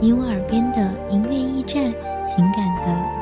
你我耳边的音乐驿站，情感的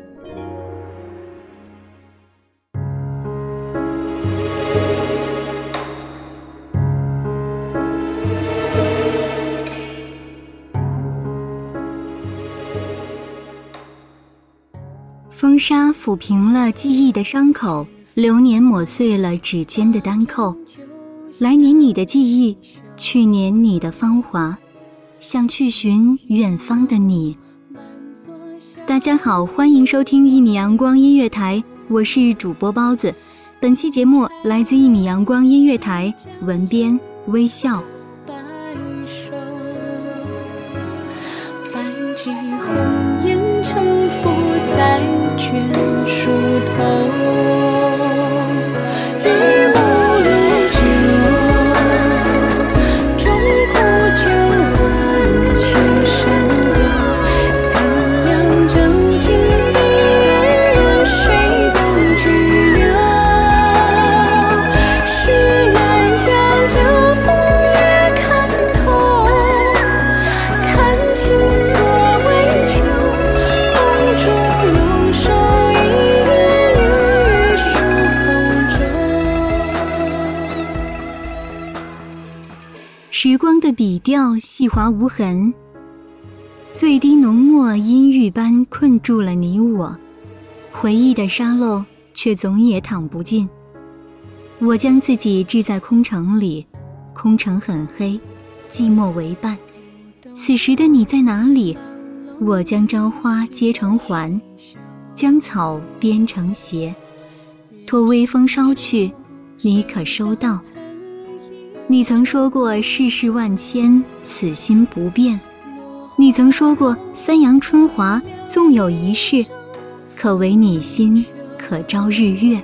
风沙抚平了记忆的伤口，流年抹碎了指尖的单扣。来年你的记忆，去年你的芳华，想去寻远方的你。大家好，欢迎收听一米阳光音乐台，我是主播包子。本期节目来自一米阳光音乐台，文编微笑。时光的笔调细滑无痕，碎滴浓墨阴郁般困住了你我，回忆的沙漏却总也淌不尽。我将自己置在空城里，空城很黑，寂寞为伴。此时的你在哪里？我将朝花结成环，将草编成鞋，托微风捎去，你可收到？你曾说过世事万千，此心不变。你曾说过三阳春华，纵有一世，可为你心，可照日月。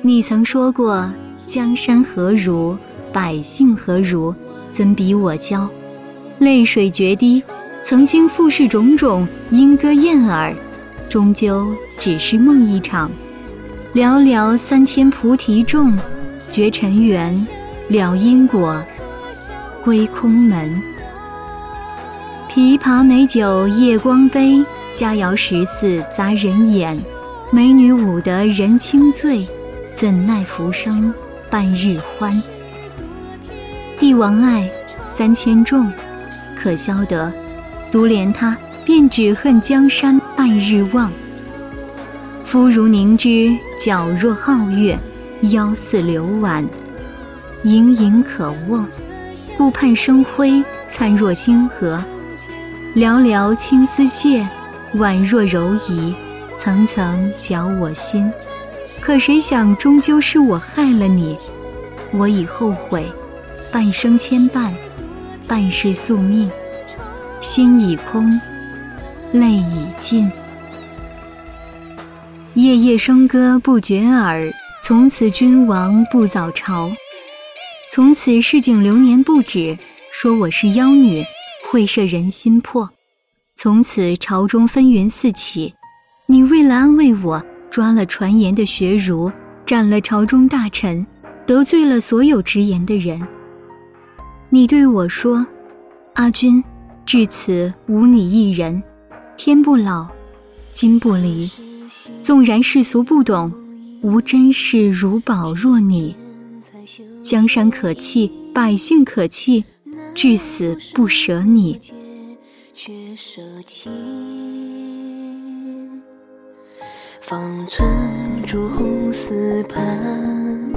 你曾说过江山何如，百姓何如，怎比我骄？泪水决堤，曾经富士种种，莺歌燕尔，终究只是梦一场。寥寥三千菩提众，绝尘缘。了因果，归空门。琵琶美酒夜光杯，佳肴食肆杂人眼。美女舞得人轻醉，怎奈浮生半日欢。帝王爱三千众，可消得？独怜他，便只恨江山半日望。肤如凝脂，皎若皓月，腰似流婉。盈盈可握，顾盼生辉，灿若星河。寥寥青丝屑，宛若柔夷，层层搅我心。可谁想，终究是我害了你。我已后悔，半生牵绊，半世宿命。心已空，泪已尽。夜夜笙歌不绝耳，从此君王不早朝。从此市井流年不止，说我是妖女，会摄人心魄。从此朝中纷纭四起，你为了安慰我，抓了传言的学儒，斩了朝中大臣，得罪了所有直言的人。你对我说：“阿君，至此无你一人，天不老，金不离。纵然世俗不懂，吾真是如宝若你。江山可弃，百姓可弃，至死不舍你。”却舍弃方寸朱红丝畔，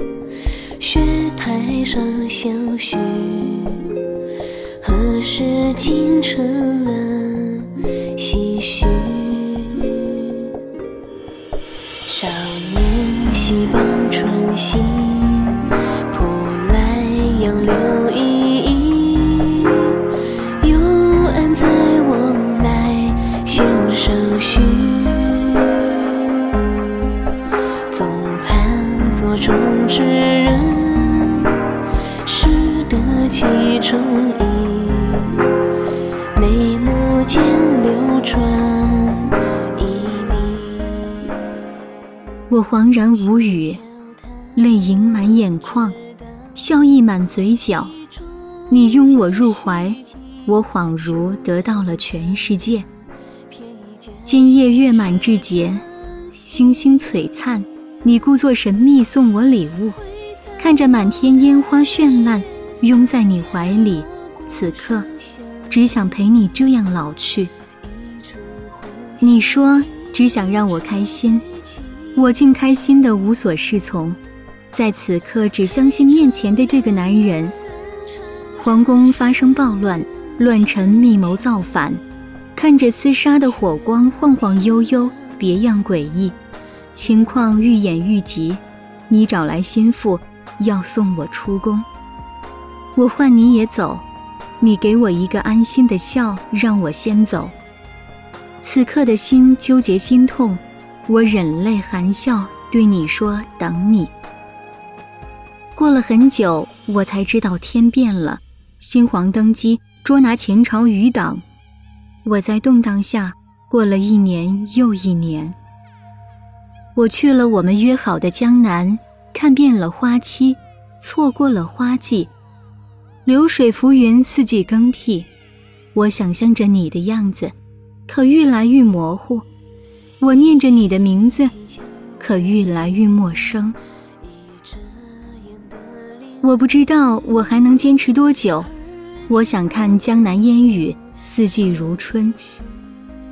雪台上相许。何时竟成了唏嘘？少年戏傍春心，杨柳依依。又安在往来弦上许？中之人，识得其中意，眉目间流转旖旎。我恍然无语，泪盈满眼眶，笑意满嘴角。你拥我入怀，我恍如得到了全世界。今夜月满至洁，星星璀璨。你故作神秘送我礼物，看着满天烟花绚烂，拥在你怀里，此刻只想陪你这样老去。你说只想让我开心，我竟开心的无所适从，在此刻只相信面前的这个男人。皇宫发生暴乱，乱臣密谋造反，看着厮杀的火光晃晃悠悠，别样诡异。情况愈演愈急，你找来心腹，要送我出宫。我唤你也走，你给我一个安心的笑，让我先走。此刻的心纠结心痛，我忍泪含笑对你说：等你。过了很久，我才知道天变了，新皇登基，捉拿前朝余党。我在动荡下过了一年又一年。我去了我们约好的江南，看遍了花期，错过了花季。流水浮云，四季更替。我想象着你的样子，可愈来愈模糊。我念着你的名字，可愈来愈陌生。我不知道我还能坚持多久。我想看江南烟雨，四季如春。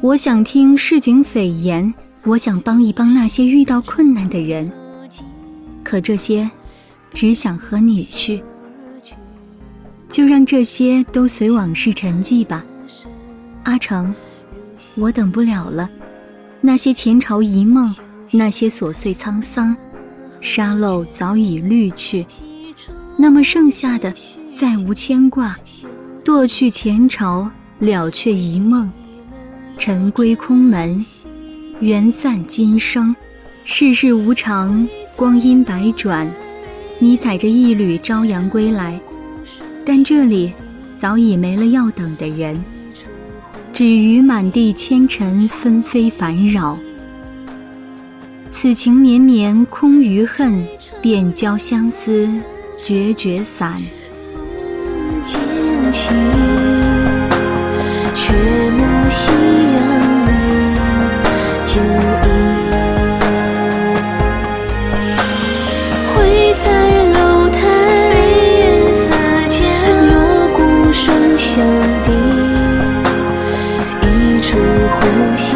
我想听市井蜚言。我想帮一帮那些遇到困难的人，可这些，只想和你去，就让这些都随往事沉寂吧。阿成，我等不了了。那些前朝一梦，那些琐碎沧桑，沙漏早已滤去，那么剩下的再无牵挂。堕去前朝，了却一梦，尘归空门。缘散今生，世事无常，光阴百转。你踩着一缕朝阳归来，但这里早已没了要等的人，只余满地千尘纷飞烦扰。此情绵绵空余恨，便交相思决绝散。风渐起，却暮夕阳。酒意，绘在楼台，飞檐洒家，锣鼓声响滴，一处欢喜，